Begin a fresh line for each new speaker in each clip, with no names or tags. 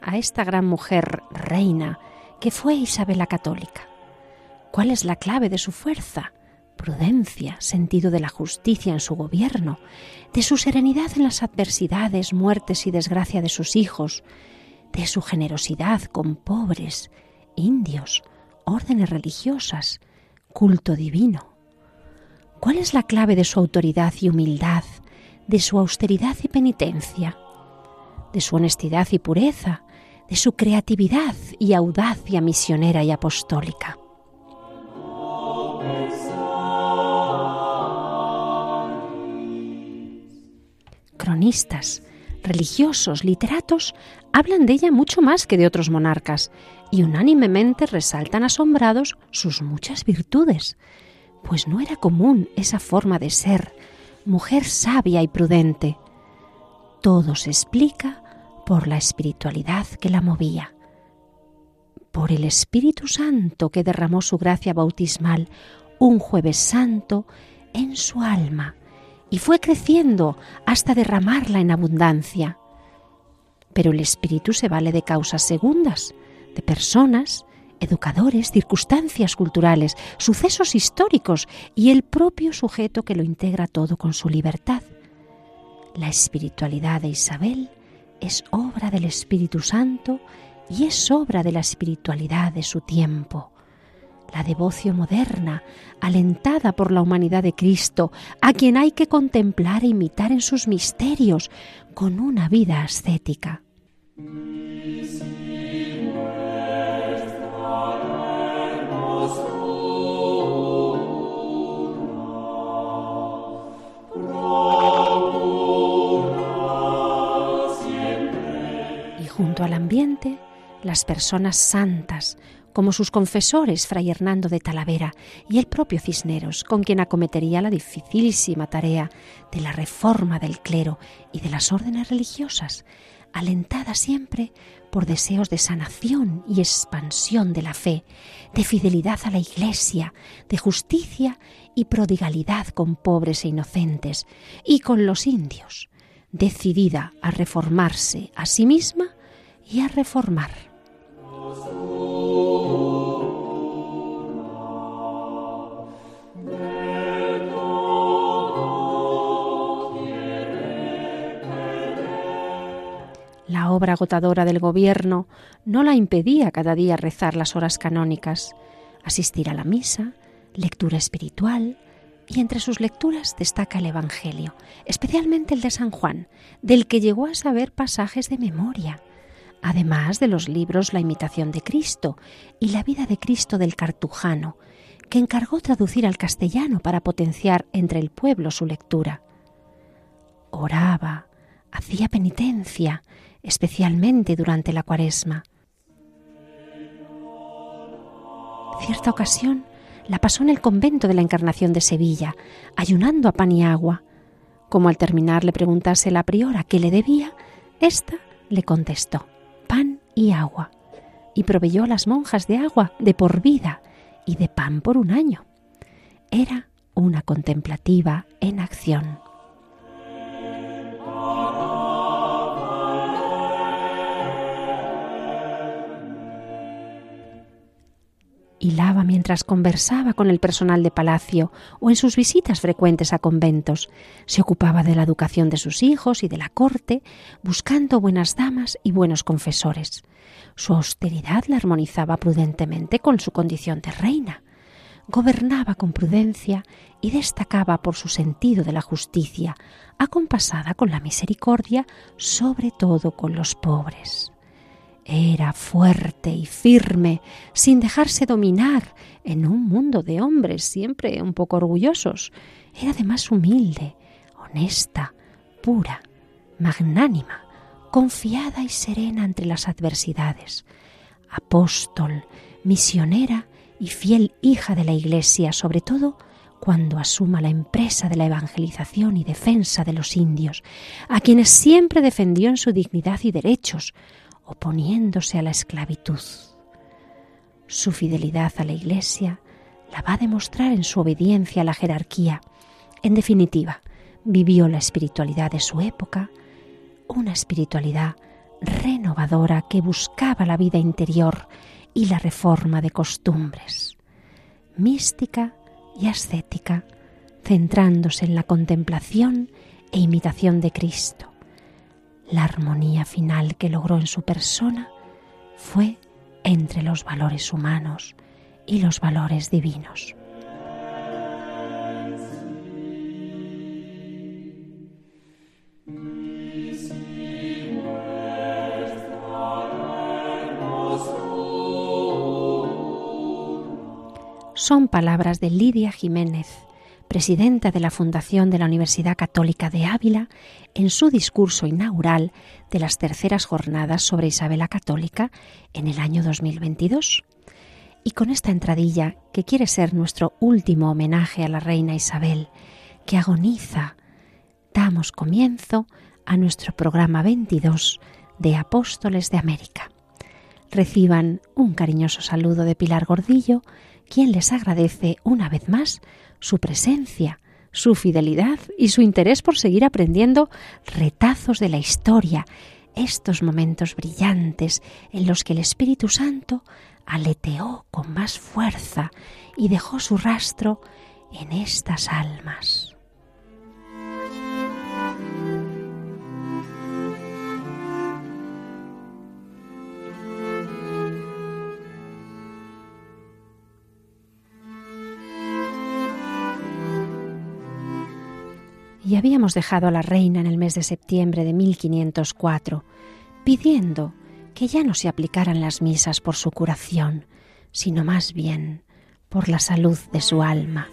A esta gran mujer reina que fue Isabel la Católica? ¿Cuál es la clave de su fuerza? Prudencia, sentido de la justicia en su gobierno, de su serenidad en las adversidades, muertes y desgracia de sus hijos, de su generosidad con pobres, indios, órdenes religiosas, culto divino. ¿Cuál es la clave de su autoridad y humildad, de su austeridad y penitencia? De su honestidad y pureza, de su creatividad y audacia misionera y apostólica. Cronistas, religiosos, literatos hablan de ella mucho más que de otros monarcas y unánimemente resaltan asombrados sus muchas virtudes, pues no era común esa forma de ser, mujer sabia y prudente. Todo se explica por la espiritualidad que la movía, por el Espíritu Santo que derramó su gracia bautismal un jueves santo en su alma y fue creciendo hasta derramarla en abundancia. Pero el Espíritu se vale de causas segundas, de personas, educadores, circunstancias culturales, sucesos históricos y el propio sujeto que lo integra todo con su libertad. La espiritualidad de Isabel es obra del Espíritu Santo y es obra de la espiritualidad de su tiempo. La devoción moderna, alentada por la humanidad de Cristo, a quien hay que contemplar e imitar en sus misterios con una vida ascética. Junto al ambiente las personas santas, como sus confesores Fray Hernando de Talavera y el propio Cisneros, con quien acometería la dificilísima tarea de la reforma del clero y de las órdenes religiosas, alentada siempre por deseos de sanación y expansión de la fe, de fidelidad a la Iglesia, de justicia y prodigalidad con pobres e inocentes, y con los indios, decidida a reformarse a sí misma y a reformar. La obra agotadora del gobierno no la impedía cada día rezar las horas canónicas, asistir a la misa, lectura espiritual, y entre sus lecturas destaca el Evangelio, especialmente el de San Juan, del que llegó a saber pasajes de memoria, además de los libros La imitación de Cristo y La vida de Cristo del Cartujano, que encargó traducir al castellano para potenciar entre el pueblo su lectura. Oraba, hacía penitencia, especialmente durante la cuaresma. Cierta ocasión la pasó en el convento de la Encarnación de Sevilla, ayunando a pan y agua. Como al terminar le preguntase la priora qué le debía, ésta le contestó pan y agua, y proveyó a las monjas de agua de por vida y de pan por un año. Era una contemplativa en acción. Hilaba mientras conversaba con el personal de palacio o en sus visitas frecuentes a conventos. Se ocupaba de la educación de sus hijos y de la corte, buscando buenas damas y buenos confesores. Su austeridad la armonizaba prudentemente con su condición de reina. Gobernaba con prudencia y destacaba por su sentido de la justicia, acompasada con la misericordia, sobre todo con los pobres. Era fuerte y firme, sin dejarse dominar en un mundo de hombres siempre un poco orgullosos. Era además humilde, honesta, pura, magnánima, confiada y serena entre las adversidades. Apóstol, misionera y fiel hija de la Iglesia, sobre todo cuando asuma la empresa de la evangelización y defensa de los indios, a quienes siempre defendió en su dignidad y derechos, oponiéndose a la esclavitud. Su fidelidad a la Iglesia la va a demostrar en su obediencia a la jerarquía. En definitiva, vivió la espiritualidad de su época, una espiritualidad renovadora que buscaba la vida interior y la reforma de costumbres, mística y ascética, centrándose en la contemplación e imitación de Cristo. La armonía final que logró en su persona fue entre los valores humanos y los valores divinos. son palabras de Lidia Jiménez, presidenta de la Fundación de la Universidad Católica de Ávila, en su discurso inaugural de las terceras jornadas sobre Isabela Católica en el año 2022. Y con esta entradilla, que quiere ser nuestro último homenaje a la reina Isabel, que agoniza, damos comienzo a nuestro programa 22 de Apóstoles de América. Reciban un cariñoso saludo de Pilar Gordillo, quien les agradece una vez más su presencia, su fidelidad y su interés por seguir aprendiendo retazos de la historia, estos momentos brillantes en los que el Espíritu Santo aleteó con más fuerza y dejó su rastro en estas almas. Y habíamos dejado a la reina en el mes de septiembre de 1504, pidiendo que ya no se aplicaran las misas por su curación, sino más bien por la salud de su alma.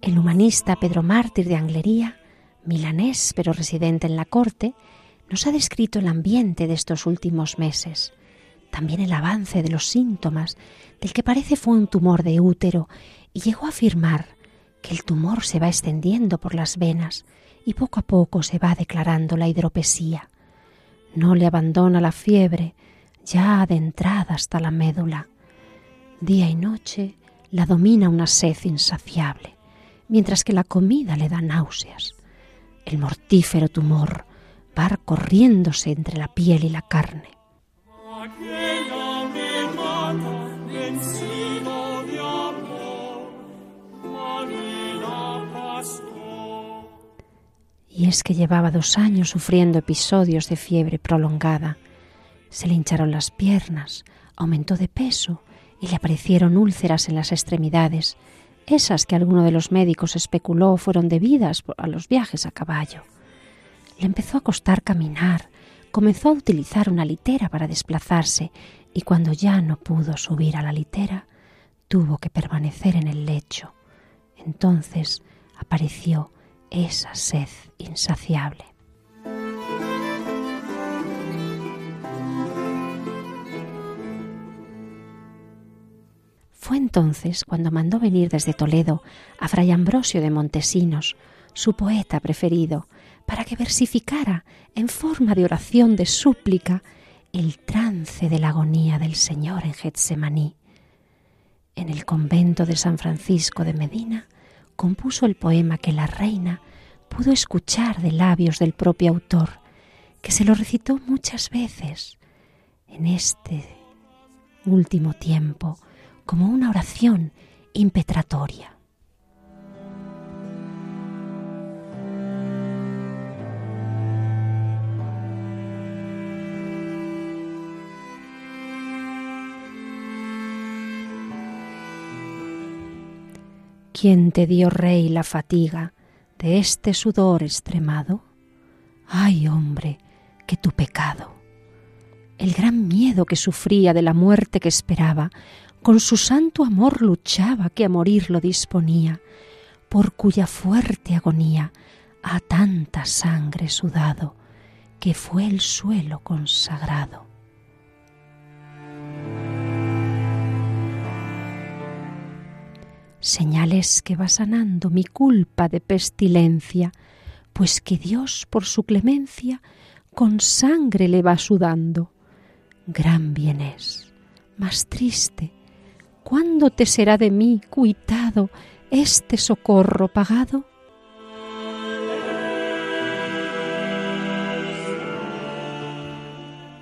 El humanista Pedro Mártir de Anglería, milanés pero residente en la corte, nos ha descrito el ambiente de estos últimos meses también el avance de los síntomas del que parece fue un tumor de útero y llegó a afirmar que el tumor se va extendiendo por las venas y poco a poco se va declarando la hidropesía. No le abandona la fiebre, ya adentrada hasta la médula. Día y noche la domina una sed insaciable, mientras que la comida le da náuseas. El mortífero tumor va corriéndose entre la piel y la carne. Y es que llevaba dos años sufriendo episodios de fiebre prolongada. Se le hincharon las piernas, aumentó de peso y le aparecieron úlceras en las extremidades, esas que alguno de los médicos especuló fueron debidas a los viajes a caballo. Le empezó a costar caminar, comenzó a utilizar una litera para desplazarse y cuando ya no pudo subir a la litera, tuvo que permanecer en el lecho. Entonces apareció esa sed insaciable. Fue entonces cuando mandó venir desde Toledo a Fray Ambrosio de Montesinos, su poeta preferido, para que versificara en forma de oración de súplica el trance de la agonía del Señor en Getsemaní. En el convento de San Francisco de Medina compuso el poema que la reina pudo escuchar de labios del propio autor, que se lo recitó muchas veces en este último tiempo como una oración impetratoria. ¿Quién te dio, rey, la fatiga de este sudor extremado? Ay, hombre, que tu pecado. El gran miedo que sufría de la muerte que esperaba, con su santo amor luchaba que a morir lo disponía, por cuya fuerte agonía a tanta sangre sudado, que fue el suelo consagrado. Señales que va sanando mi culpa de pestilencia, pues que Dios por su clemencia con sangre le va sudando. Gran bien es, más triste, ¿cuándo te será de mí cuitado este socorro pagado?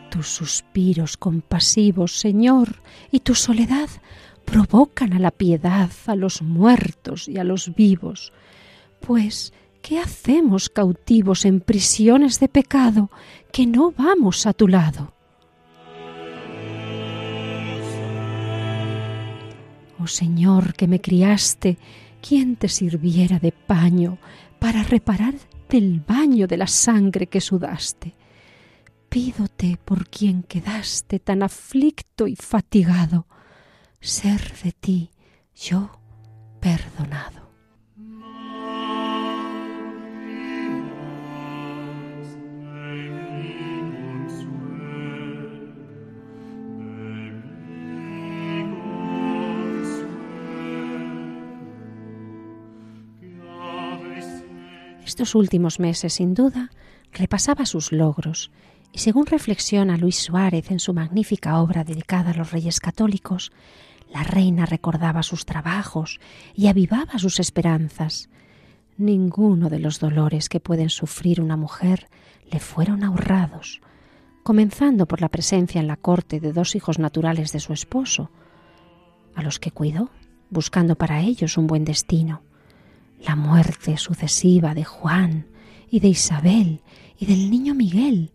Tus suspiros compasivos, Señor, y tu soledad provocan a la piedad, a los muertos y a los vivos. Pues, ¿qué hacemos cautivos en prisiones de pecado que no vamos a tu lado? Oh Señor, que me criaste, ¿quién te sirviera de paño para reparar del baño de la sangre que sudaste? Pídote por quien quedaste tan aflicto y fatigado, ser de ti yo perdonado. Estos últimos meses, sin duda, repasaba sus logros y según reflexiona Luis Suárez en su magnífica obra dedicada a los reyes católicos, la reina recordaba sus trabajos y avivaba sus esperanzas. Ninguno de los dolores que pueden sufrir una mujer le fueron ahorrados, comenzando por la presencia en la corte de dos hijos naturales de su esposo, a los que cuidó, buscando para ellos un buen destino, la muerte sucesiva de Juan y de Isabel y del niño Miguel,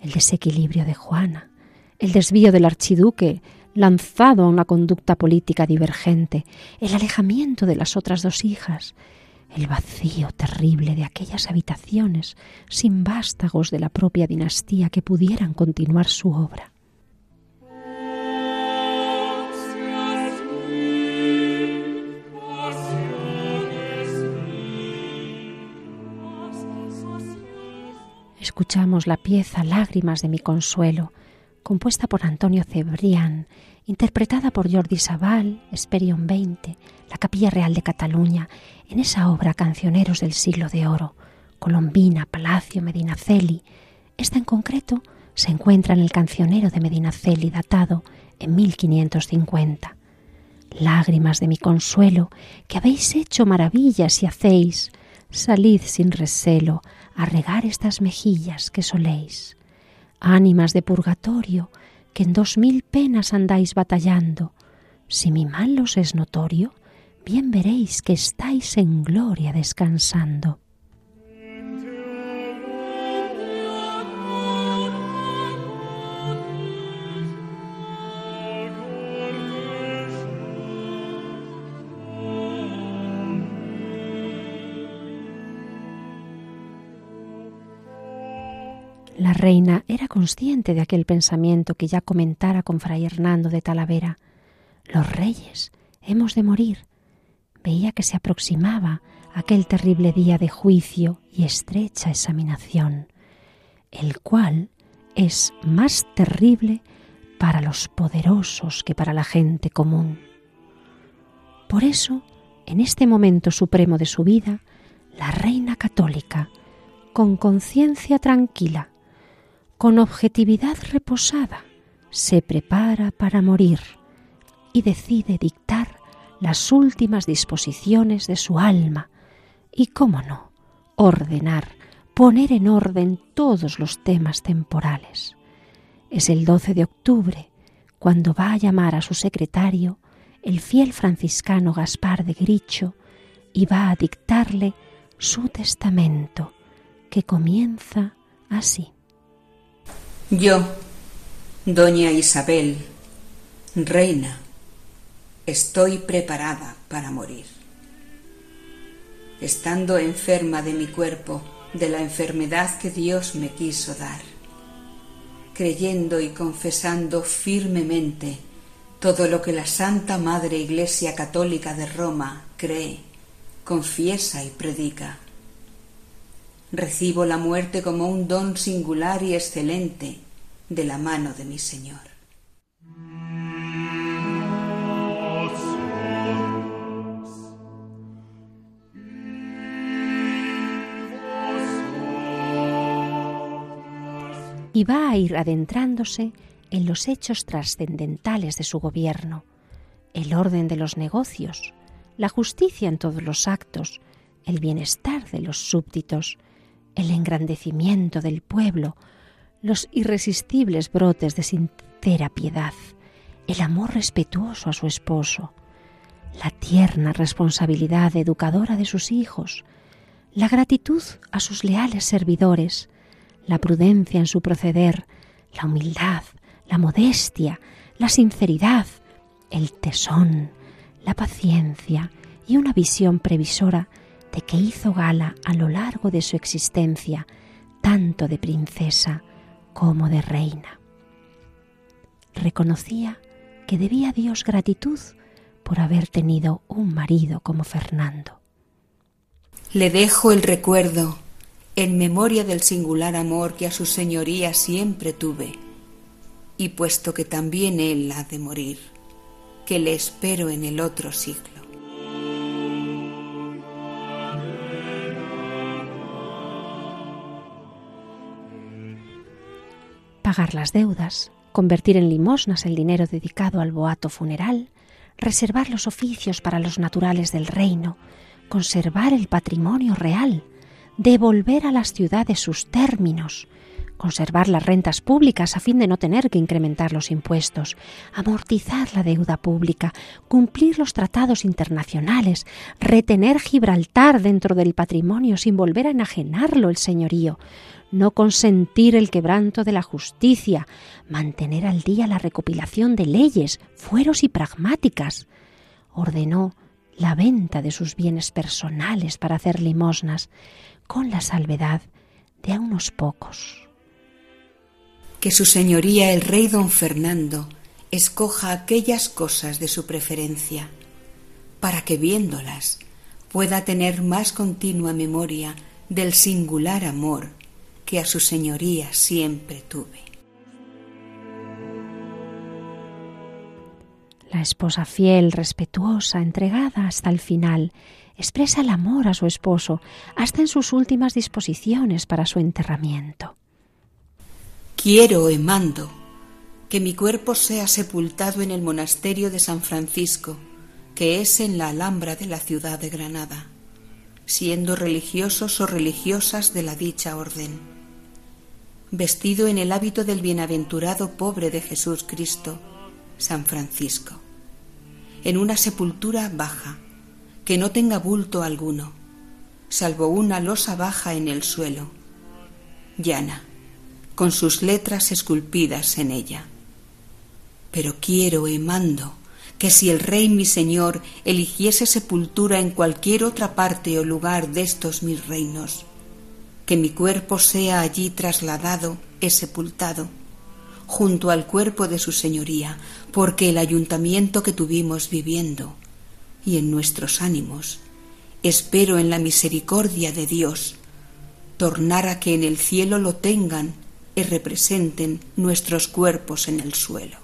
el desequilibrio de Juana, el desvío del archiduque lanzado a una conducta política divergente, el alejamiento de las otras dos hijas, el vacío terrible de aquellas habitaciones sin vástagos de la propia dinastía que pudieran continuar su obra. Escuchamos la pieza Lágrimas de mi consuelo, compuesta por Antonio Cebrián, interpretada por Jordi Sabal, Esperion 20, la Capilla Real de Cataluña, en esa obra Cancioneros del Siglo de Oro, Colombina, Palacio, Medinaceli. Esta en concreto se encuentra en el Cancionero de Medinaceli, datado en 1550. Lágrimas de mi consuelo, que habéis hecho maravillas y hacéis, salid sin recelo a regar estas mejillas que soléis ánimas de purgatorio, que en dos mil penas andáis batallando, si mi mal os es notorio, bien veréis que estáis en gloria descansando. La reina era consciente de aquel pensamiento que ya comentara con fray Hernando de Talavera. Los reyes hemos de morir. Veía que se aproximaba aquel terrible día de juicio y estrecha examinación, el cual es más terrible para los poderosos que para la gente común. Por eso, en este momento supremo de su vida, la reina católica, con conciencia tranquila, con objetividad reposada, se prepara para morir y decide dictar las últimas disposiciones de su alma y, cómo no, ordenar, poner en orden todos los temas temporales. Es el 12 de octubre cuando va a llamar a su secretario, el fiel franciscano Gaspar de Gricho, y va a dictarle su testamento, que comienza así.
Yo, doña Isabel, reina, estoy preparada para morir. estando enferma de mi cuerpo, de la enfermedad que Dios me quiso dar, creyendo y confesando firmemente todo lo que la Santa Madre Iglesia Católica de Roma cree, confiesa y predica. Recibo la muerte como un don singular y excelente de la mano de mi Señor.
y va a ir adentrándose en los hechos trascendentales de su gobierno, el orden de los negocios, la justicia en todos los actos, el bienestar de los súbditos, el engrandecimiento del pueblo, los irresistibles brotes de sincera piedad, el amor respetuoso a su esposo, la tierna responsabilidad educadora de sus hijos, la gratitud a sus leales servidores, la prudencia en su proceder, la humildad, la modestia, la sinceridad, el tesón, la paciencia y una visión previsora de que hizo gala a lo largo de su existencia, tanto de princesa como de reina. Reconocía que debía a Dios gratitud por haber tenido un marido como Fernando.
Le dejo el recuerdo en memoria del singular amor que a su señoría siempre tuve, y puesto que también él ha de morir, que le espero en el otro siglo.
Pagar las deudas, convertir en limosnas el dinero dedicado al boato funeral, reservar los oficios para los naturales del reino, conservar el patrimonio real, devolver a las ciudades sus términos, conservar las rentas públicas a fin de no tener que incrementar los impuestos, amortizar la deuda pública, cumplir los tratados internacionales, retener Gibraltar dentro del patrimonio sin volver a enajenarlo el señorío, no consentir el quebranto de la justicia, mantener al día la recopilación de leyes, fueros y pragmáticas. Ordenó la venta de sus bienes personales para hacer limosnas, con la salvedad de a unos pocos.
Que su señoría el rey don Fernando escoja aquellas cosas de su preferencia, para que viéndolas pueda tener más continua memoria del singular amor que a su señoría siempre tuve.
La esposa fiel, respetuosa, entregada hasta el final, expresa el amor a su esposo hasta en sus últimas disposiciones para su enterramiento.
Quiero, Emando, que mi cuerpo sea sepultado en el monasterio de San Francisco, que es en la Alhambra de la ciudad de Granada, siendo religiosos o religiosas de la dicha orden, vestido en el hábito del bienaventurado pobre de Jesús Cristo, San Francisco, en una sepultura baja, que no tenga bulto alguno, salvo una losa baja en el suelo, llana, con sus letras esculpidas en ella. Pero quiero y mando que si el Rey mi Señor eligiese sepultura en cualquier otra parte o lugar de estos mis reinos, que mi cuerpo sea allí trasladado y sepultado, junto al cuerpo de su Señoría, porque el ayuntamiento que tuvimos viviendo y en nuestros ánimos. Espero en la misericordia de Dios tornar a que en el cielo lo tengan y representen nuestros cuerpos en el suelo.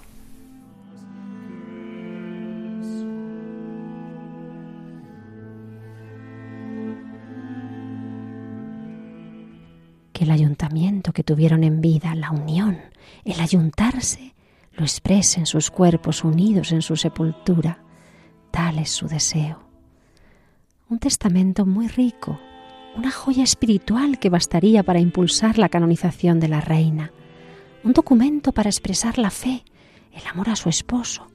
Que el ayuntamiento que tuvieron en vida, la unión, el ayuntarse, lo expresen sus cuerpos unidos en su sepultura Tal es su deseo. Un testamento muy rico, una joya espiritual que bastaría para impulsar la canonización de la reina, un documento para expresar la fe, el amor a su esposo,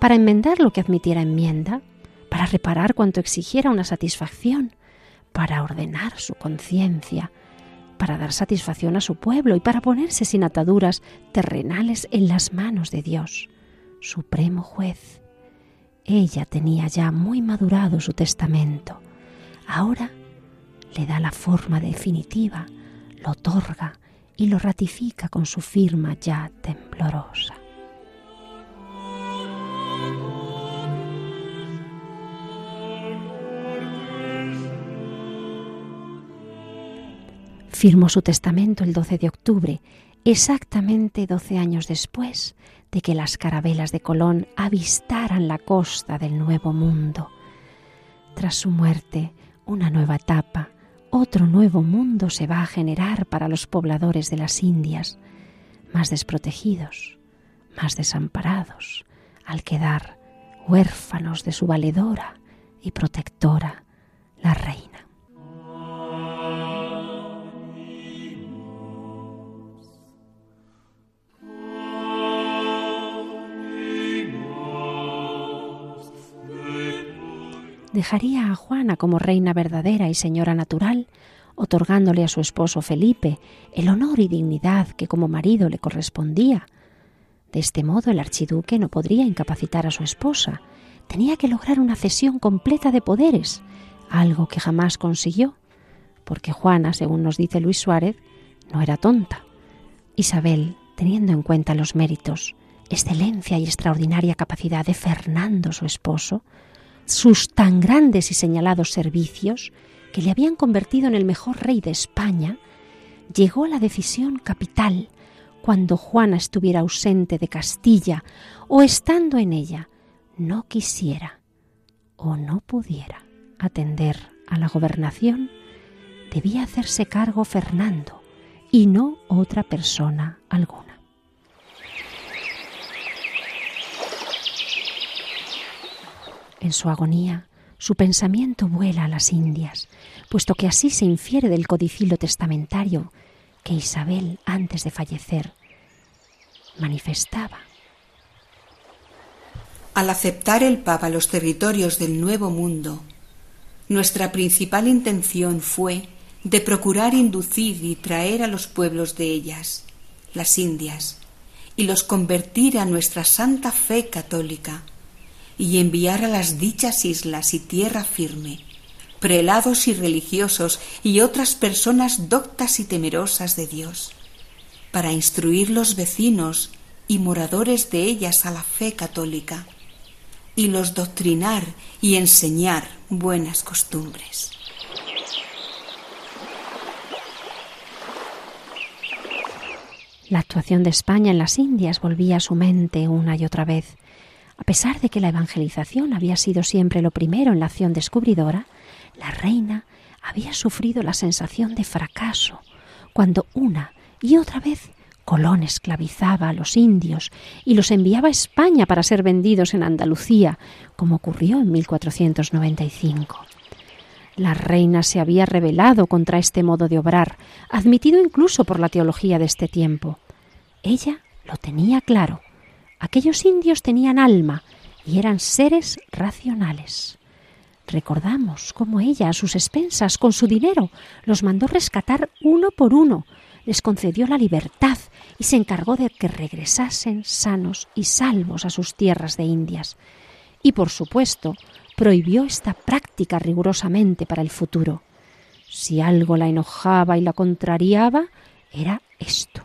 para enmendar lo que admitiera enmienda, para reparar cuanto exigiera una satisfacción, para ordenar su conciencia, para dar satisfacción a su pueblo y para ponerse sin ataduras terrenales en las manos de Dios, supremo juez. Ella tenía ya muy madurado su testamento, ahora le da la forma definitiva, lo otorga y lo ratifica con su firma ya temblorosa. Firmó su testamento el 12 de octubre, exactamente 12 años después de que las carabelas de Colón avistaran la costa del Nuevo Mundo. Tras su muerte, una nueva etapa, otro nuevo mundo se va a generar para los pobladores de las Indias, más desprotegidos, más desamparados, al quedar huérfanos de su valedora y protectora, la reina. Dejaría a Juana como reina verdadera y señora natural, otorgándole a su esposo Felipe el honor y dignidad que como marido le correspondía. De este modo el archiduque no podría incapacitar a su esposa, tenía que lograr una cesión completa de poderes, algo que jamás consiguió, porque Juana, según nos dice Luis Suárez, no era tonta. Isabel, teniendo en cuenta los méritos, excelencia y extraordinaria capacidad de Fernando, su esposo, sus tan grandes y señalados servicios, que le habían convertido en el mejor rey de España, llegó a la decisión capital cuando Juana estuviera ausente de Castilla o estando en ella, no quisiera o no pudiera atender a la gobernación, debía hacerse cargo Fernando y no otra persona alguna. En su agonía, su pensamiento vuela a las Indias, puesto que así se infiere del codicilo testamentario que Isabel, antes de fallecer, manifestaba.
Al aceptar el Papa los territorios del Nuevo Mundo, nuestra principal intención fue de procurar inducir y traer a los pueblos de ellas, las Indias, y los convertir a nuestra santa fe católica y enviar a las dichas islas y tierra firme prelados y religiosos y otras personas doctas y temerosas de Dios, para instruir los vecinos y moradores de ellas a la fe católica, y los doctrinar y enseñar buenas costumbres.
La actuación de España en las Indias volvía a su mente una y otra vez, a pesar de que la evangelización había sido siempre lo primero en la acción descubridora, la reina había sufrido la sensación de fracaso cuando una y otra vez Colón esclavizaba a los indios y los enviaba a España para ser vendidos en Andalucía, como ocurrió en 1495. La reina se había rebelado contra este modo de obrar, admitido incluso por la teología de este tiempo. Ella lo tenía claro Aquellos indios tenían alma y eran seres racionales. Recordamos cómo ella, a sus expensas, con su dinero, los mandó rescatar uno por uno, les concedió la libertad y se encargó de que regresasen sanos y salvos a sus tierras de Indias. Y, por supuesto, prohibió esta práctica rigurosamente para el futuro. Si algo la enojaba y la contrariaba, era esto.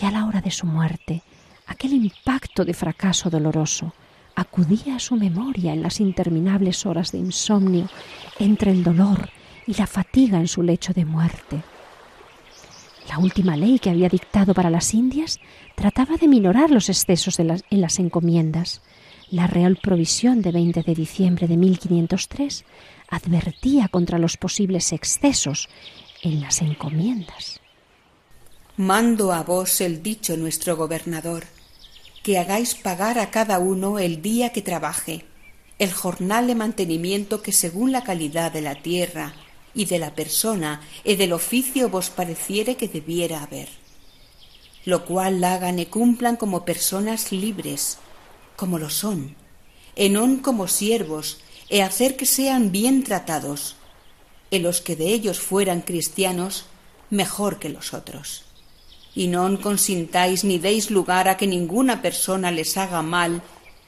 Y a la hora de su muerte, aquel impacto de fracaso doloroso acudía a su memoria en las interminables horas de insomnio entre el dolor y la fatiga en su lecho de muerte. La última ley que había dictado para las Indias trataba de minorar los excesos en las encomiendas. La Real Provisión de 20 de diciembre de 1503 advertía contra los posibles excesos en las encomiendas.
Mando a vos el dicho nuestro gobernador, que hagáis pagar a cada uno el día que trabaje, el jornal de mantenimiento que según la calidad de la tierra y de la persona y del oficio vos pareciere que debiera haber, lo cual hagan y cumplan como personas libres, como lo son, en como siervos, e hacer que sean bien tratados, en los que de ellos fueran cristianos, mejor que los otros y no consintáis ni deis lugar a que ninguna persona les haga mal,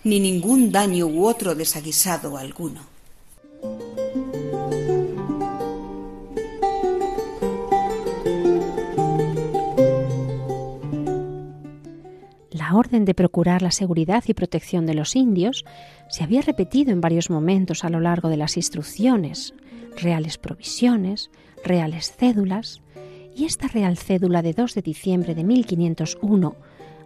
ni ningún daño u otro desaguisado alguno.
La orden de procurar la seguridad y protección de los indios se había repetido en varios momentos a lo largo de las instrucciones, reales provisiones, reales cédulas, y esta real cédula de 2 de diciembre de 1501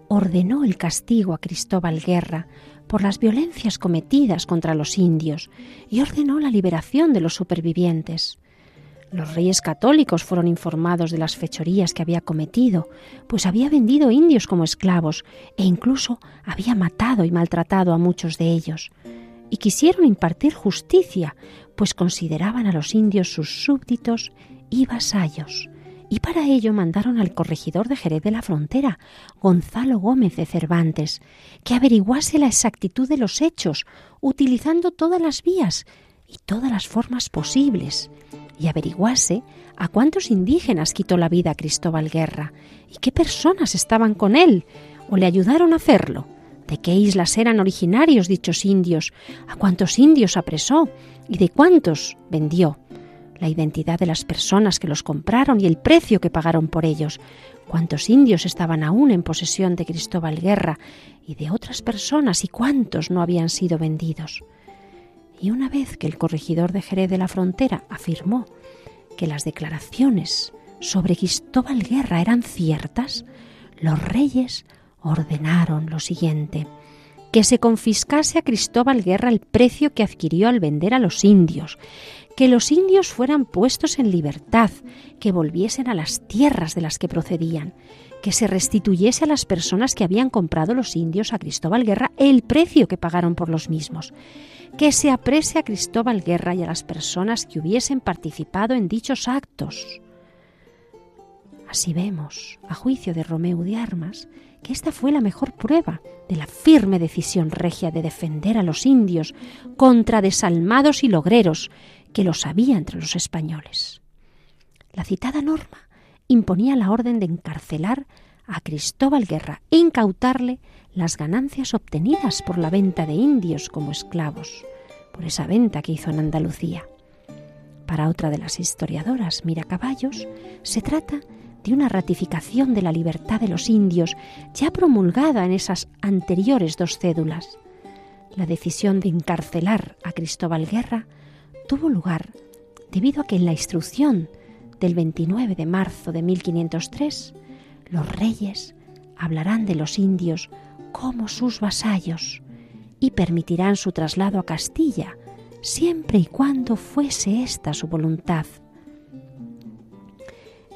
ordenó el castigo a Cristóbal Guerra por las violencias cometidas contra los indios y ordenó la liberación de los supervivientes. Los reyes católicos fueron informados de las fechorías que había cometido, pues había vendido indios como esclavos e incluso había matado y maltratado a muchos de ellos. Y quisieron impartir justicia, pues consideraban a los indios sus súbditos y vasallos. Y para ello mandaron al corregidor de Jerez de la Frontera, Gonzalo Gómez de Cervantes, que averiguase la exactitud de los hechos, utilizando todas las vías y todas las formas posibles y averiguase a cuántos indígenas quitó la vida Cristóbal Guerra y qué personas estaban con él o le ayudaron a hacerlo, de qué islas eran originarios dichos indios, a cuántos indios apresó y de cuántos vendió, la identidad de las personas que los compraron y el precio que pagaron por ellos, cuántos indios estaban aún en posesión de Cristóbal Guerra y de otras personas y cuántos no habían sido vendidos y una vez que el corregidor de Jerez de la Frontera afirmó que las declaraciones sobre Cristóbal Guerra eran ciertas, los reyes ordenaron lo siguiente, que se confiscase a Cristóbal Guerra el precio que adquirió al vender a los indios, que los indios fueran puestos en libertad, que volviesen a las tierras de las que procedían, que se restituyese a las personas que habían comprado los indios a Cristóbal Guerra el precio que pagaron por los mismos, que se aprese a Cristóbal Guerra y a las personas que hubiesen participado en dichos actos. Así vemos, a juicio de Romeu de Armas, que esta fue la mejor prueba de la firme decisión regia de defender a los indios contra desalmados y logreros que los había entre los españoles. La citada norma imponía la orden de encarcelar a Cristóbal Guerra e incautarle las ganancias obtenidas por la venta de indios como esclavos, por esa venta que hizo en Andalucía. Para otra de las historiadoras, Mira Caballos, se trata de una ratificación de la libertad de los indios ya promulgada en esas anteriores dos cédulas. La decisión de encarcelar a Cristóbal Guerra tuvo lugar debido a que en la instrucción del 29 de marzo de 1503 los reyes hablarán de los indios como sus vasallos y permitirán su traslado a Castilla, siempre y cuando fuese esta su voluntad.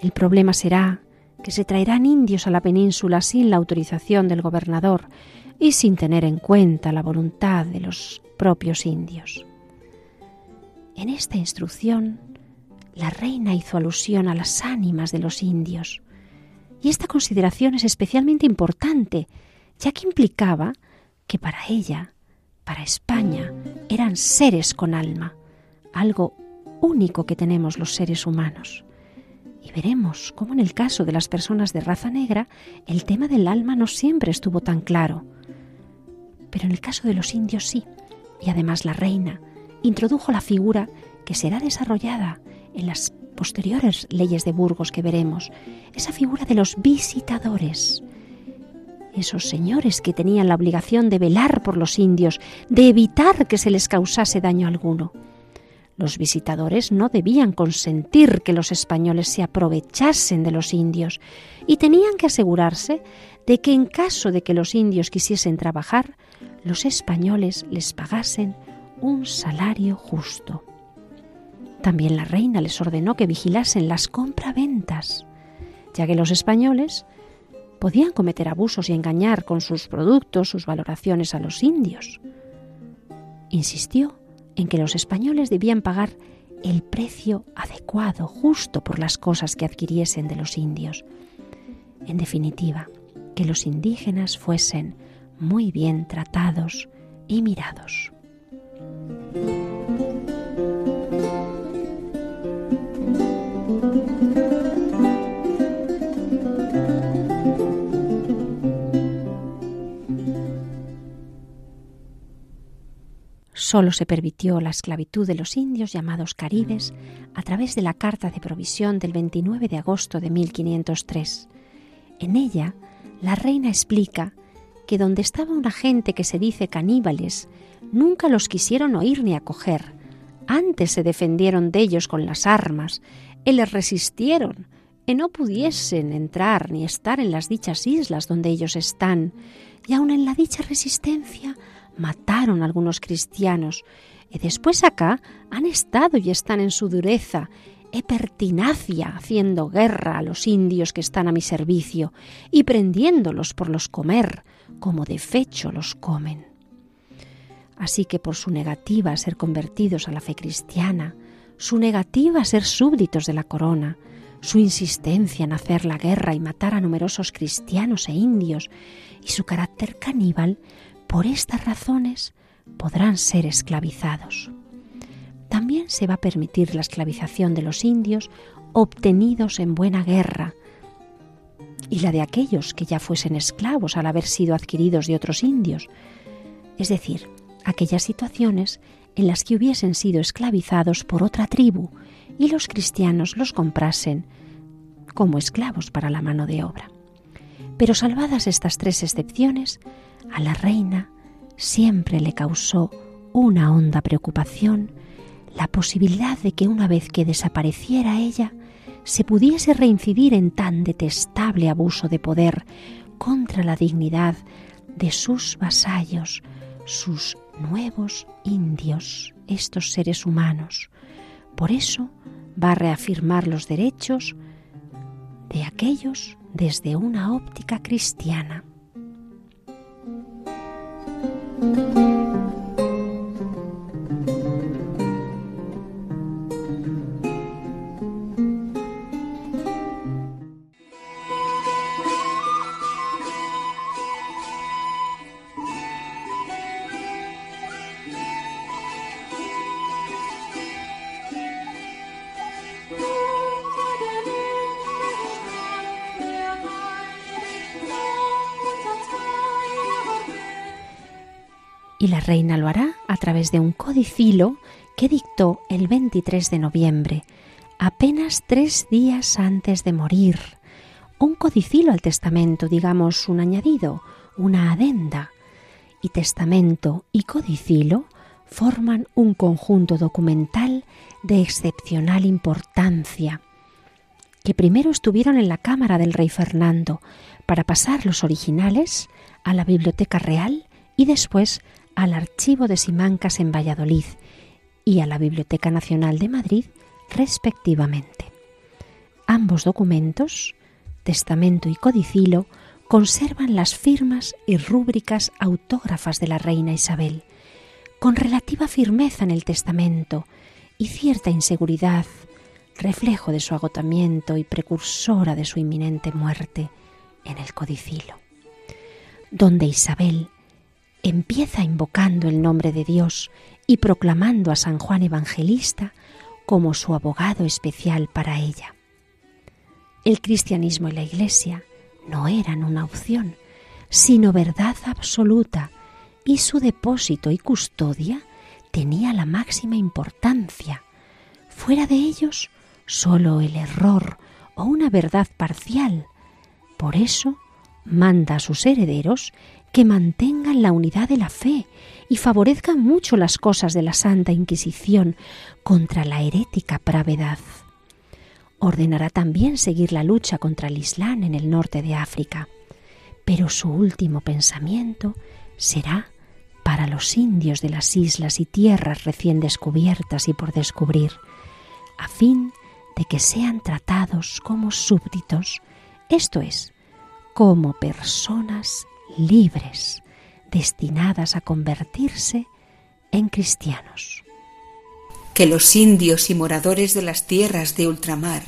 El problema será que se traerán indios a la península sin la autorización del gobernador y sin tener en cuenta la voluntad de los propios indios. En esta instrucción, la reina hizo alusión a las ánimas de los indios, y esta consideración es especialmente importante, ya que implicaba que para ella, para España, eran seres con alma, algo único que tenemos los seres humanos. Y veremos cómo en el caso de las personas de raza negra el tema del alma no siempre estuvo tan claro. Pero en el caso de los indios sí, y además la reina introdujo la figura que será desarrollada en las posteriores leyes de Burgos que veremos, esa figura de los visitadores, esos señores que tenían la obligación de velar por los indios, de evitar que se les causase daño alguno. Los visitadores no debían consentir que los españoles se aprovechasen de los indios y tenían que asegurarse de que en caso de que los indios quisiesen trabajar, los españoles les pagasen un salario justo. También la reina les ordenó que vigilasen las compraventas, ya que los españoles podían cometer abusos y engañar con sus productos, sus valoraciones a los indios. Insistió en que los españoles debían pagar el precio adecuado, justo por las cosas que adquiriesen de los indios. En definitiva, que los indígenas fuesen muy bien tratados y mirados. Solo se permitió la esclavitud de los indios llamados caribes a través de la Carta de Provisión del 29 de agosto de 1503. En ella, la reina explica que donde estaba una gente que se dice caníbales, nunca los quisieron oír ni acoger. Antes se defendieron de ellos con las armas, y les resistieron, y no pudiesen entrar ni estar en las dichas islas donde ellos están, y aun en la dicha resistencia mataron algunos cristianos, y después acá han estado y están en su dureza, e pertinacia haciendo guerra a los indios que están a mi servicio, y prendiéndolos por los comer, como de fecho los comen. Así que por su negativa a ser convertidos a la fe cristiana, su negativa a ser súbditos de la corona, su insistencia en hacer la guerra y matar a numerosos cristianos e indios, y su carácter caníbal, por estas razones podrán ser esclavizados. También se va a permitir la esclavización de los indios obtenidos en buena guerra, y la de aquellos que ya fuesen esclavos al haber sido adquiridos de otros indios, es decir, aquellas situaciones en las que hubiesen sido esclavizados por otra tribu y los cristianos los comprasen como esclavos para la mano de obra. Pero salvadas estas tres excepciones, a la reina siempre le causó una honda preocupación la posibilidad de que una vez que desapareciera ella, se pudiese reincidir en tan detestable abuso de poder contra la dignidad de sus vasallos, sus nuevos indios, estos seres humanos. Por eso va a reafirmar los derechos de aquellos desde una óptica cristiana. Y la reina lo hará a través de un codicilo que dictó el 23 de noviembre, apenas tres días antes de morir. Un codicilo al testamento, digamos un añadido, una adenda. Y testamento y codicilo forman un conjunto documental de excepcional importancia, que primero estuvieron en la cámara del rey Fernando para pasar los originales a la Biblioteca Real y después al Archivo de Simancas en Valladolid y a la Biblioteca Nacional de Madrid, respectivamente. Ambos documentos, testamento y codicilo, conservan las firmas y rúbricas autógrafas de la reina Isabel, con relativa firmeza en el testamento y cierta inseguridad, reflejo de su agotamiento y precursora de su inminente muerte, en el codicilo, donde Isabel empieza invocando el nombre de Dios y proclamando a San Juan Evangelista como su abogado especial para ella. El cristianismo y la Iglesia no eran una opción, sino verdad absoluta, y su depósito y custodia tenía la máxima importancia. Fuera de ellos, sólo el error o una verdad parcial. Por eso, manda a sus herederos que mantengan la unidad de la fe y favorezcan mucho las cosas de la Santa Inquisición contra la herética pravedad. Ordenará también seguir la lucha contra el Islam en el norte de África, pero su último pensamiento será para los indios de las islas y tierras recién descubiertas y por descubrir, a fin de que sean tratados como súbditos, esto es, como personas libres, destinadas a convertirse en cristianos.
Que los indios y moradores de las tierras de ultramar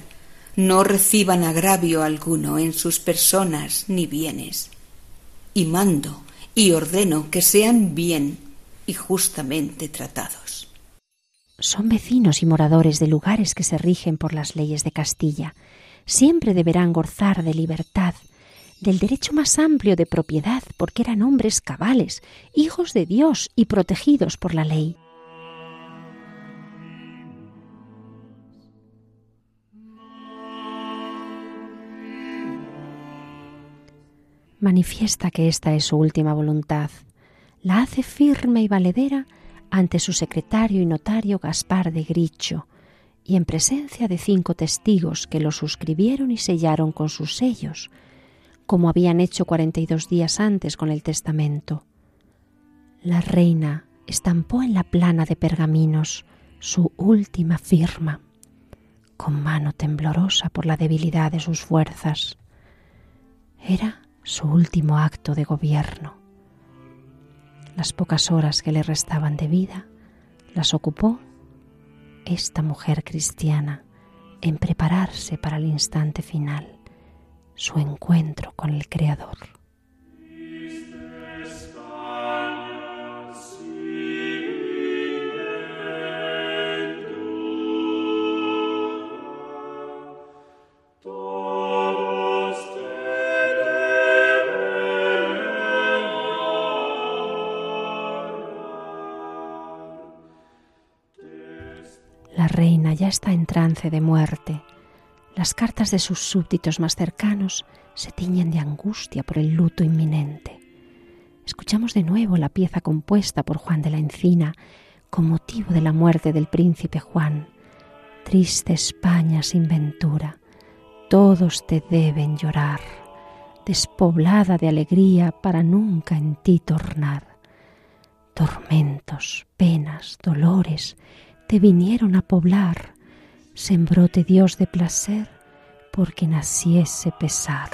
no reciban agravio alguno en sus personas ni bienes. Y mando y ordeno que sean bien y justamente tratados.
Son vecinos y moradores de lugares que se rigen por las leyes de Castilla. Siempre deberán gozar de libertad del derecho más amplio de propiedad, porque eran hombres cabales, hijos de Dios y protegidos por la ley. manifiesta que esta es su última voluntad. La hace firme y valedera ante su secretario y notario Gaspar de Gricho, y en presencia de cinco testigos que lo suscribieron y sellaron con sus sellos, como habían hecho cuarenta y dos días antes con el testamento. La reina estampó en la plana de pergaminos su última firma, con mano temblorosa por la debilidad de sus fuerzas. Era su último acto de gobierno. Las pocas horas que le restaban de vida las ocupó esta mujer cristiana en prepararse para el instante final, su encuentro con el Creador. reina ya está en trance de muerte. Las cartas de sus súbditos más cercanos se tiñen de angustia por el luto inminente. Escuchamos de nuevo la pieza compuesta por Juan de la Encina con motivo de la muerte del príncipe Juan. Triste España sin ventura, todos te deben llorar, despoblada de alegría para nunca en ti tornar. Tormentos, penas, dolores, te vinieron a poblar, sembróte Dios de placer porque naciese pesar.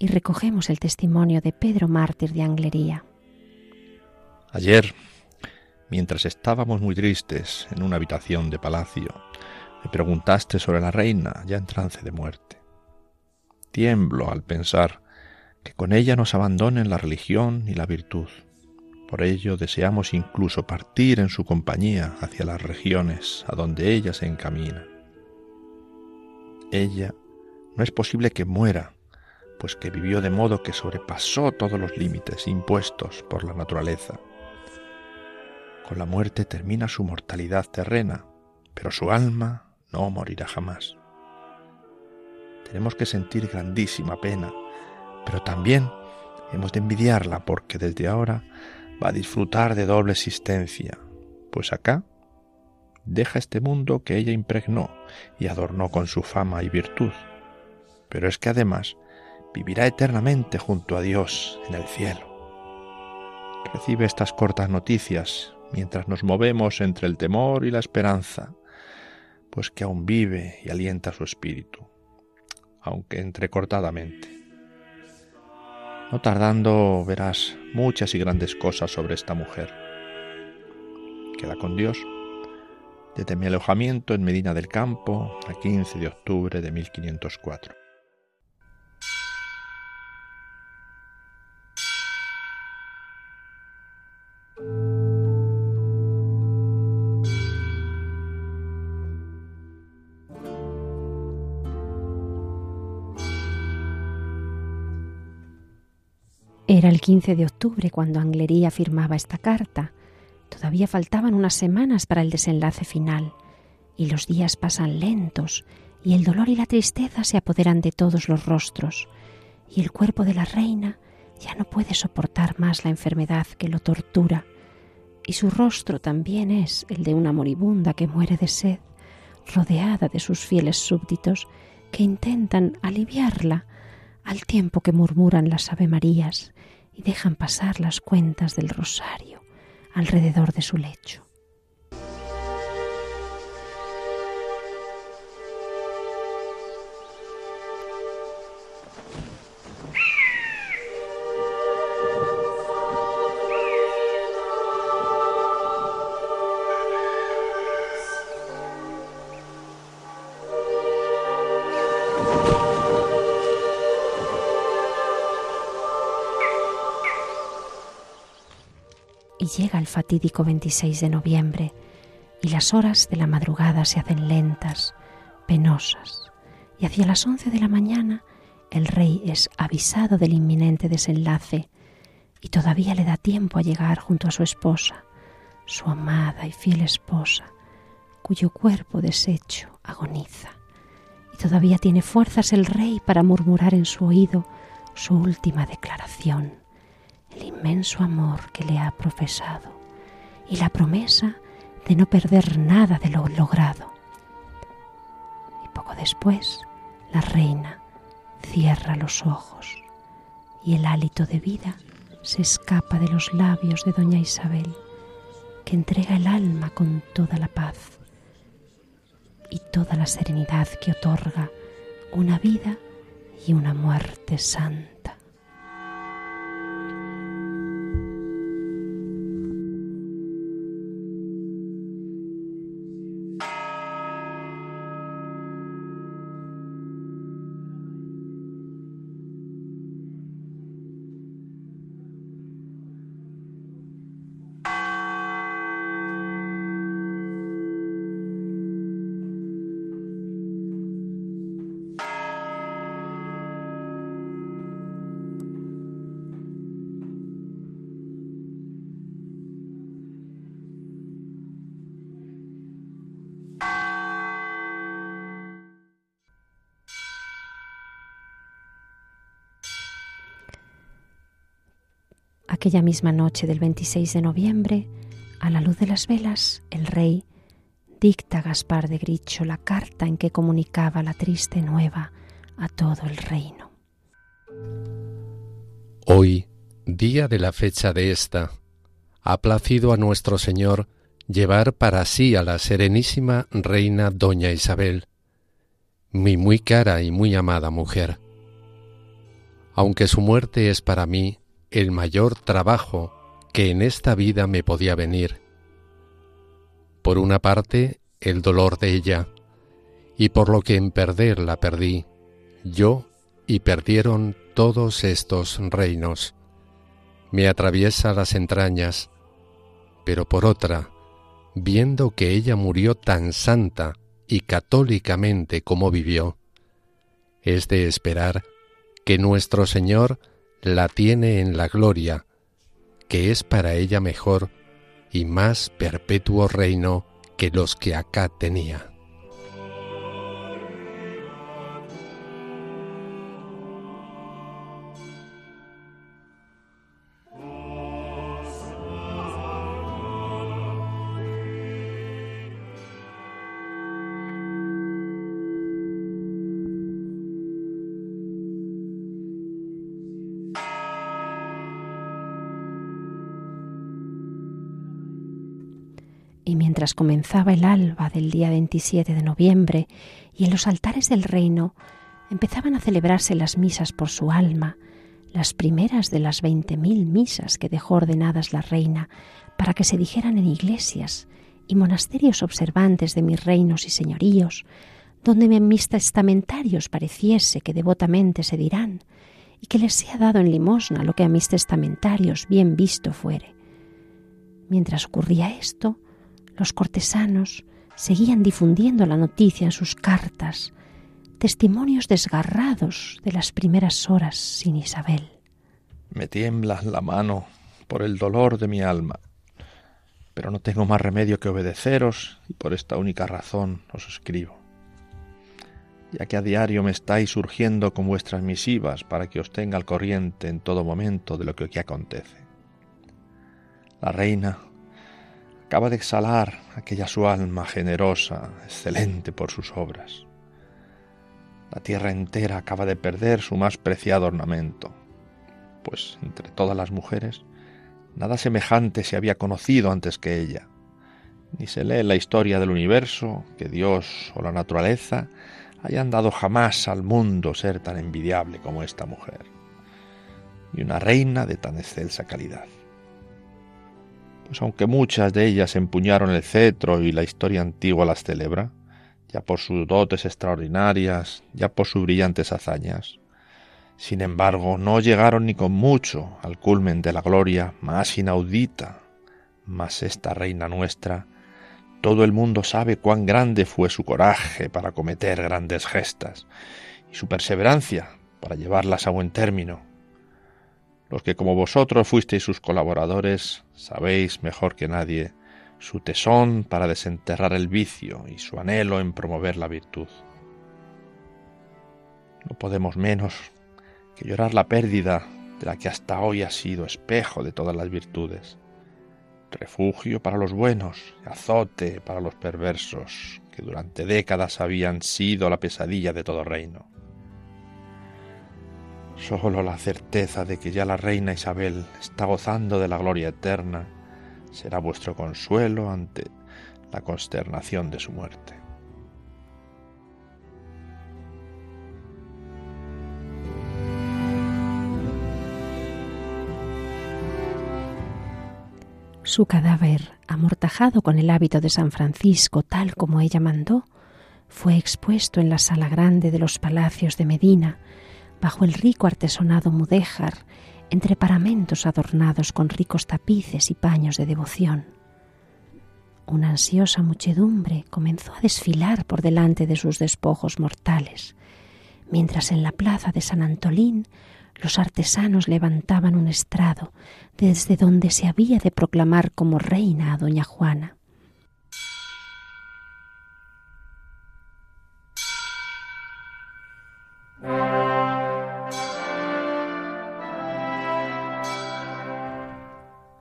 Y recogemos el testimonio de Pedro Mártir de Anglería.
Ayer Mientras estábamos muy tristes en una habitación de palacio, me preguntaste sobre la reina ya en trance de muerte. Tiemblo al pensar que con ella nos abandonen la religión y la virtud. Por ello deseamos incluso partir en su compañía hacia las regiones a donde ella se encamina. Ella no es posible que muera, pues que vivió de modo que sobrepasó todos los límites impuestos por la naturaleza con la muerte termina su mortalidad terrena, pero su alma no morirá jamás. Tenemos que sentir grandísima pena, pero también hemos de envidiarla porque desde ahora va a disfrutar de doble existencia, pues acá deja este mundo que ella impregnó y adornó con su fama y virtud, pero es que además vivirá eternamente junto a Dios en el cielo. Recibe estas cortas noticias mientras nos movemos entre el temor y la esperanza, pues que aún vive y alienta su espíritu, aunque entrecortadamente. No tardando verás muchas y grandes cosas sobre esta mujer. Queda con Dios. Desde mi alojamiento en Medina del Campo, a 15 de octubre de 1504.
Era el 15 de octubre cuando Anglería firmaba esta carta. Todavía faltaban unas semanas para el desenlace final, y los días pasan lentos, y el dolor y la tristeza se apoderan de todos los rostros, y el cuerpo de la reina ya no puede soportar más la enfermedad que lo tortura, y su rostro también es el de una moribunda que muere de sed, rodeada de sus fieles súbditos que intentan aliviarla al tiempo que murmuran las Ave Marías y dejan pasar las cuentas del rosario alrededor de su lecho. Llega el fatídico 26 de noviembre y las horas de la madrugada se hacen lentas, penosas, y hacia las 11 de la mañana el rey es avisado del inminente desenlace y todavía le da tiempo a llegar junto a su esposa, su amada y fiel esposa, cuyo cuerpo deshecho agoniza. Y todavía tiene fuerzas el rey para murmurar en su oído su última declaración, el inmenso amor que le ha profesado y la promesa de no perder nada de lo logrado. Y poco después, la reina cierra los ojos y el hálito de vida se escapa de los labios de doña Isabel, que entrega el alma con toda la paz y toda la serenidad que otorga una vida y una muerte santa. Aquella misma noche del 26 de noviembre, a la luz de las velas, el rey dicta a Gaspar de Gricho la carta en que comunicaba la triste nueva a todo el reino.
Hoy, día de la fecha de esta, ha placido a nuestro Señor llevar para sí a la serenísima reina doña Isabel, mi muy cara y muy amada mujer. Aunque su muerte es para mí el mayor trabajo que en esta vida me podía venir. Por una parte, el dolor de ella, y por lo que en perder la perdí, yo y perdieron todos estos reinos. Me atraviesa las entrañas, pero por otra, viendo que ella murió tan santa y católicamente como vivió, es de esperar que nuestro Señor la tiene en la gloria, que es para ella mejor y más perpetuo reino que los que acá tenía.
Comenzaba el alba del día 27 de noviembre y en los altares del reino empezaban a celebrarse las misas por su alma, las primeras de las veinte mil misas que dejó ordenadas la reina para que se dijeran en iglesias y monasterios observantes de mis reinos y señoríos, donde mis testamentarios pareciese que devotamente se dirán, y que les sea dado en limosna lo que a mis testamentarios bien visto fuere. Mientras ocurría esto, los cortesanos seguían difundiendo la noticia en sus cartas, testimonios desgarrados de las primeras horas sin Isabel.
Me tiembla la mano por el dolor de mi alma, pero no tengo más remedio que obedeceros y por esta única razón os escribo, ya que a diario me estáis surgiendo con vuestras misivas para que os tenga al corriente en todo momento de lo que aquí acontece. La reina acaba de exhalar aquella su alma generosa, excelente por sus obras. La tierra entera acaba de perder su más preciado ornamento, pues entre todas las mujeres nada semejante se había conocido antes que ella. Ni se lee la historia del universo que Dios o la naturaleza hayan dado jamás al mundo ser tan envidiable como esta mujer, y una reina de tan excelsa calidad pues aunque muchas de ellas empuñaron el cetro y la historia antigua las celebra, ya por sus dotes extraordinarias, ya por sus brillantes hazañas, sin embargo no llegaron ni con mucho al culmen de la gloria más inaudita. Mas esta reina nuestra, todo el mundo sabe cuán grande fue su coraje para cometer grandes gestas, y su perseverancia para llevarlas a buen término. Los que como vosotros fuisteis sus colaboradores, sabéis mejor que nadie su tesón para desenterrar el vicio y su anhelo en promover la virtud. No podemos menos que llorar la pérdida de la que hasta hoy ha sido espejo de todas las virtudes, refugio para los buenos azote para los perversos, que durante décadas habían sido la pesadilla de todo reino. Solo la certeza de que ya la reina Isabel está gozando de la gloria eterna será vuestro consuelo ante la consternación de su muerte.
Su cadáver, amortajado con el hábito de San Francisco, tal como ella mandó, fue expuesto en la sala grande de los palacios de Medina, bajo el rico artesonado mudéjar, entre paramentos adornados con ricos tapices y paños de devoción. Una ansiosa muchedumbre comenzó a desfilar por delante de sus despojos mortales, mientras en la plaza de San Antolín los artesanos levantaban un estrado desde donde se había de proclamar como reina a doña Juana.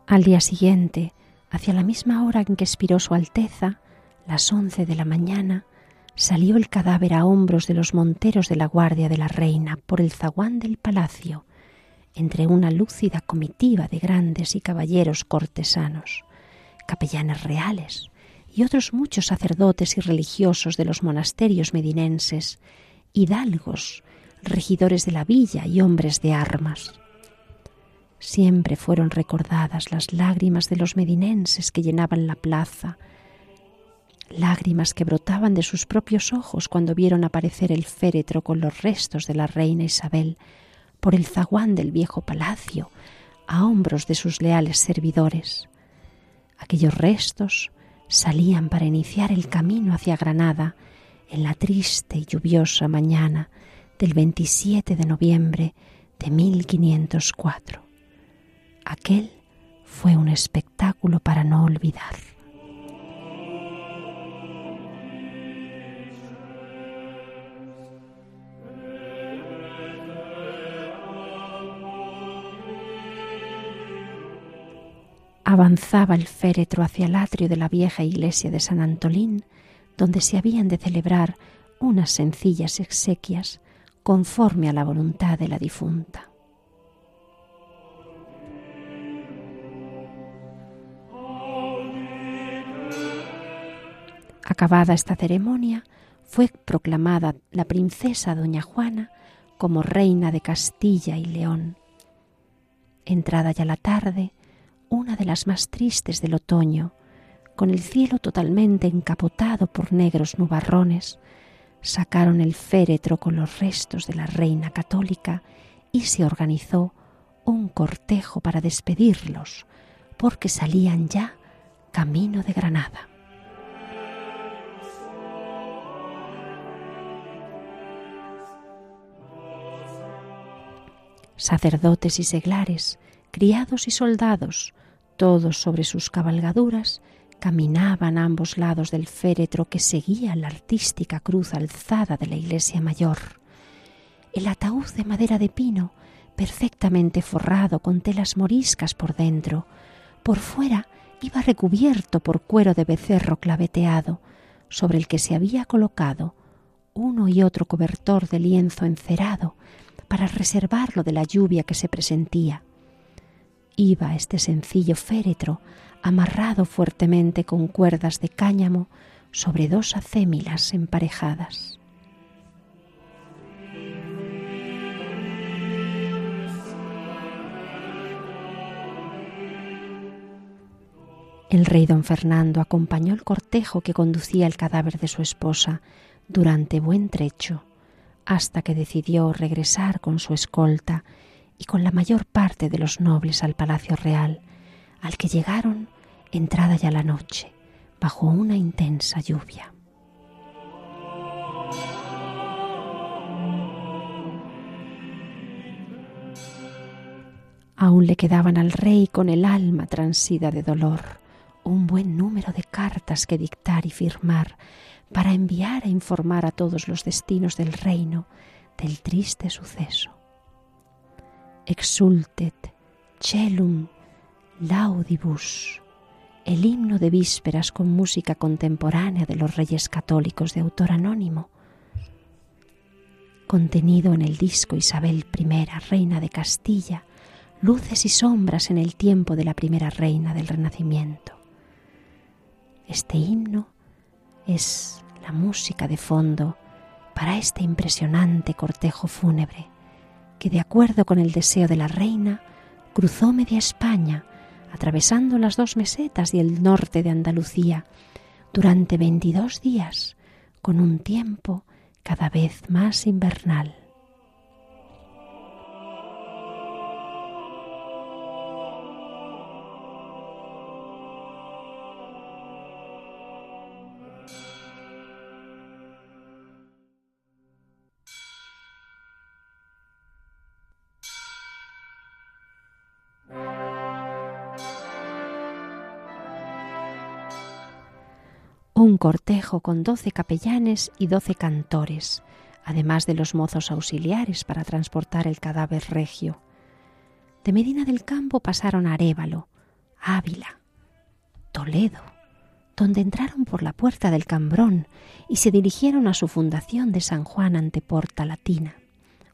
Al día siguiente, hacia la misma hora en que expiró Su Alteza, las once de la mañana, salió el cadáver a hombros de los monteros de la guardia de la reina por el zaguán del palacio, entre una lúcida comitiva de grandes y caballeros cortesanos, capellanes reales y otros muchos sacerdotes y religiosos de los monasterios medinenses, hidalgos, regidores de la villa y hombres de armas. Siempre fueron recordadas las lágrimas de los medinenses que llenaban la plaza, lágrimas que brotaban de sus propios ojos cuando vieron aparecer el féretro con los restos de la reina Isabel por el zaguán del viejo palacio a hombros de sus leales servidores. Aquellos restos salían para iniciar el camino hacia Granada en la triste y lluviosa mañana del 27 de noviembre de 1504. Aquel fue un espectáculo para no olvidar. Avanzaba el féretro hacia el atrio de la vieja iglesia de San Antolín, donde se habían de celebrar unas sencillas exequias conforme a la voluntad de la difunta. Acabada esta ceremonia, fue proclamada la princesa doña Juana como reina de Castilla y León. Entrada ya la tarde, una de las más tristes del otoño, con el cielo totalmente encapotado por negros nubarrones, sacaron el féretro con los restos de la reina católica y se organizó un cortejo para despedirlos, porque salían ya camino de Granada. Sacerdotes y seglares, criados y soldados, todos sobre sus cabalgaduras, caminaban a ambos lados del féretro que seguía la artística cruz alzada de la iglesia mayor. El ataúd de madera de pino, perfectamente forrado con telas moriscas por dentro, por fuera iba recubierto por cuero de becerro claveteado, sobre el que se había colocado uno y otro cobertor de lienzo encerado, para reservarlo de la lluvia que se presentía. Iba este sencillo féretro amarrado fuertemente con cuerdas de cáñamo sobre dos acémilas emparejadas. El rey don Fernando acompañó el cortejo que conducía el cadáver de su esposa durante buen trecho hasta que decidió regresar con su escolta y con la mayor parte de los nobles al palacio real, al que llegaron entrada ya la noche, bajo una intensa lluvia. Aún le quedaban al rey con el alma transida de dolor un buen número de cartas que dictar y firmar para enviar e informar a todos los destinos del reino del triste suceso. Exultet celum laudibus, el himno de vísperas con música contemporánea de los reyes católicos de autor anónimo, contenido en el disco Isabel I, reina de Castilla, luces y sombras en el tiempo de la primera reina del Renacimiento. Este himno es la música de fondo para este impresionante cortejo fúnebre que, de acuerdo con el deseo de la reina, cruzó media España, atravesando las dos mesetas y el norte de Andalucía durante 22 días, con un tiempo cada vez más invernal. Cortejo con doce capellanes y doce cantores, además de los mozos auxiliares para transportar el cadáver regio. De Medina del Campo pasaron a Arévalo, Ávila, Toledo, donde entraron por la puerta del Cambrón y se dirigieron a su fundación de San Juan ante Porta Latina,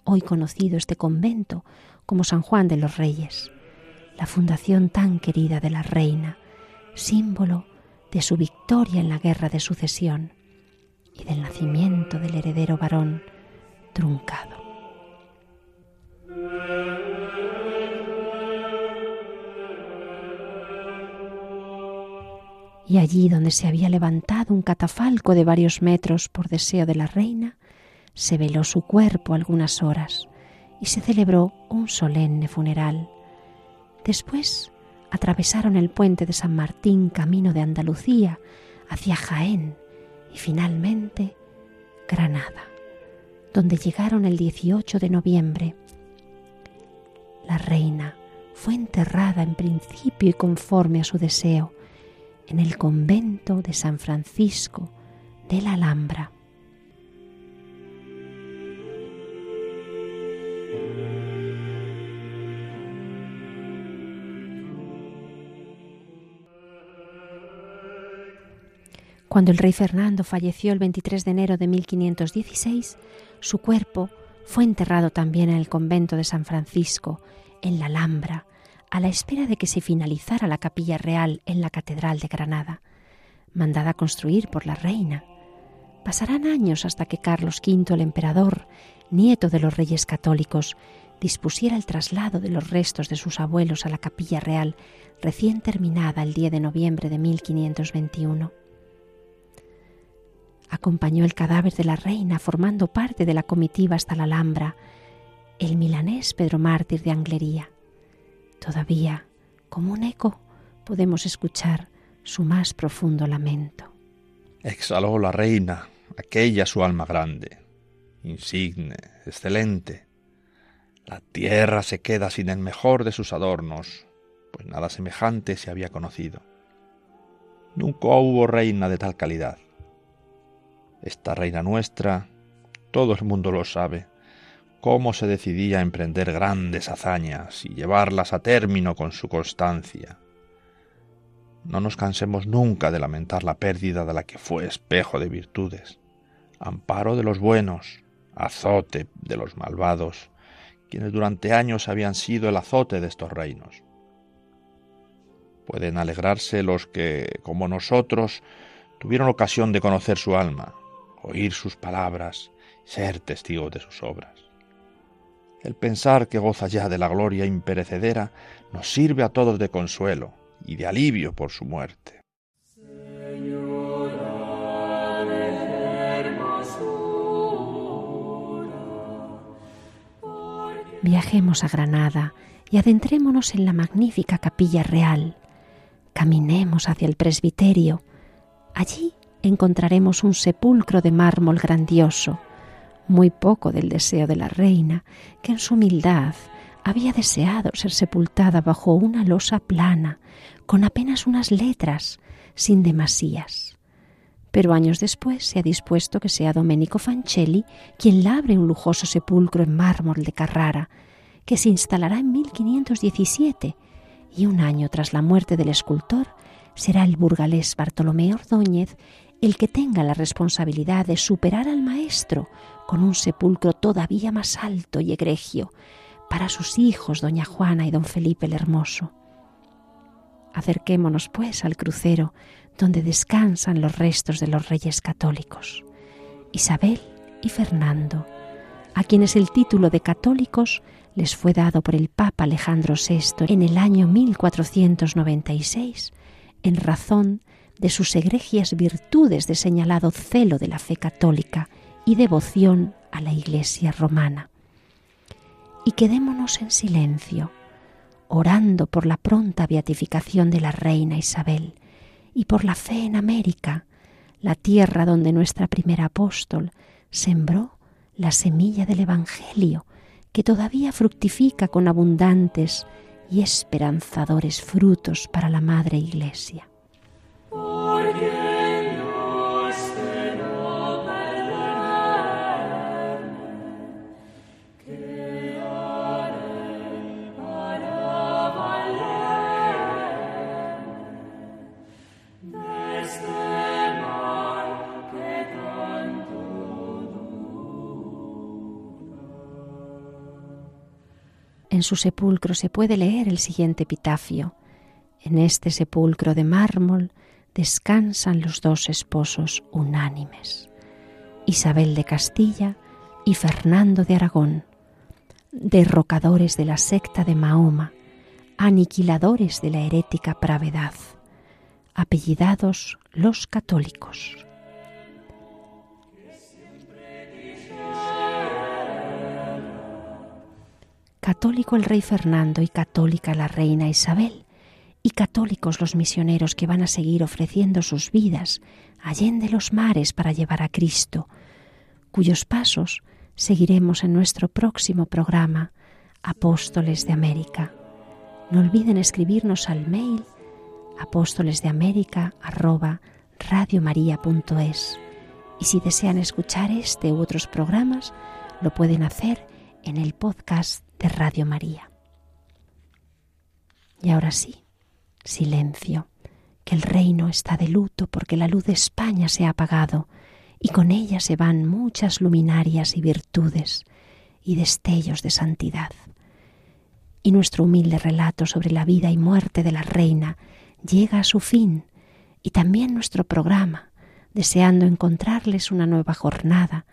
hoy conocido este convento como San Juan de los Reyes, la fundación tan querida de la reina, símbolo de su victoria en la guerra de sucesión y del nacimiento del heredero varón truncado. Y allí donde se había levantado un catafalco de varios metros por deseo de la reina, se veló su cuerpo algunas horas y se celebró un solemne funeral. Después atravesaron el puente de San Martín camino de Andalucía hacia Jaén y finalmente Granada, donde llegaron el 18 de noviembre. La reina fue enterrada en principio y conforme a su deseo en el convento de San Francisco de la Alhambra Cuando el rey Fernando falleció el 23 de enero de 1516, su cuerpo fue enterrado también en el convento de San Francisco, en la Alhambra, a la espera de que se finalizara la capilla real en la Catedral de Granada, mandada construir por la reina. Pasarán años hasta que Carlos V, el emperador, nieto de los reyes católicos, dispusiera el traslado de los restos de sus abuelos a la capilla real recién terminada el 10 de noviembre de 1521 acompañó el cadáver de la reina formando parte de la comitiva hasta la Alhambra, el milanés Pedro Mártir de Anglería. Todavía, como un eco, podemos escuchar su más profundo lamento.
Exhaló la reina, aquella su alma grande, insigne, excelente. La tierra se queda sin el mejor de sus adornos, pues nada semejante se había conocido. Nunca hubo reina de tal calidad esta reina nuestra, todo el mundo lo sabe, cómo se decidía a emprender grandes hazañas y llevarlas a término con su constancia. No nos cansemos nunca de lamentar la pérdida de la que fue espejo de virtudes, amparo de los buenos, azote de los malvados, quienes durante años habían sido el azote de estos reinos. Pueden alegrarse los que, como nosotros, tuvieron ocasión de conocer su alma, oír sus palabras, ser testigo de sus obras. El pensar que goza ya de la gloria imperecedera nos sirve a todos de consuelo y de alivio por su muerte.
Viajemos a Granada y adentrémonos en la magnífica capilla real. Caminemos hacia el presbiterio. Allí encontraremos un sepulcro de mármol grandioso, muy poco del deseo de la reina, que en su humildad había deseado ser sepultada bajo una losa plana, con apenas unas letras, sin demasías. Pero años después se ha dispuesto que sea Domenico Fancelli quien labre un lujoso sepulcro en mármol de Carrara, que se instalará en 1517, y un año tras la muerte del escultor será el burgalés Bartolomé Ordóñez el que tenga la responsabilidad de superar al maestro con un sepulcro todavía más alto y egregio para sus hijos doña Juana y don Felipe el Hermoso. Acerquémonos, pues, al crucero donde descansan los restos de los reyes católicos, Isabel y Fernando, a quienes el título de católicos les fue dado por el Papa Alejandro VI en el año 1496 en razón de sus egregias virtudes de señalado celo de la fe católica y devoción a la Iglesia romana. Y quedémonos en silencio, orando por la pronta beatificación de la reina Isabel y por la fe en América, la tierra donde nuestra primera apóstol sembró la semilla del Evangelio, que todavía fructifica con abundantes y esperanzadores frutos para la Madre Iglesia. En su sepulcro se puede leer el siguiente epitafio. En este sepulcro de mármol descansan los dos esposos unánimes, Isabel de Castilla y Fernando de Aragón, derrocadores de la secta de Mahoma, aniquiladores de la herética pravedad, apellidados los católicos. Católico el rey Fernando y católica la reina Isabel, y católicos los misioneros que van a seguir ofreciendo sus vidas allende los mares para llevar a Cristo, cuyos pasos seguiremos en nuestro próximo programa Apóstoles de América. No olviden escribirnos al mail apóstolesdeamerica@radiomaria.es y si desean escuchar este u otros programas lo pueden hacer en el podcast de Radio María. Y ahora sí, silencio, que el reino está de luto porque la luz de España se ha apagado y con ella se van muchas luminarias y virtudes y destellos de santidad. Y nuestro humilde relato sobre la vida y muerte de la reina llega a su fin y también nuestro programa, deseando encontrarles una nueva jornada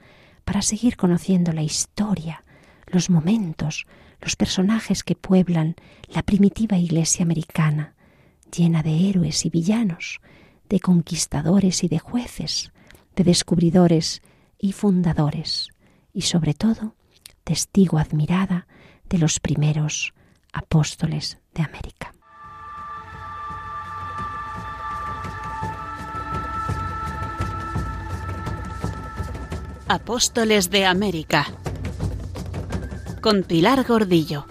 para seguir conociendo la historia los momentos, los personajes que pueblan la primitiva iglesia americana, llena de héroes y villanos, de conquistadores y de jueces, de descubridores y fundadores, y sobre todo, testigo admirada de los primeros apóstoles de América.
Apóstoles de América con Pilar Gordillo.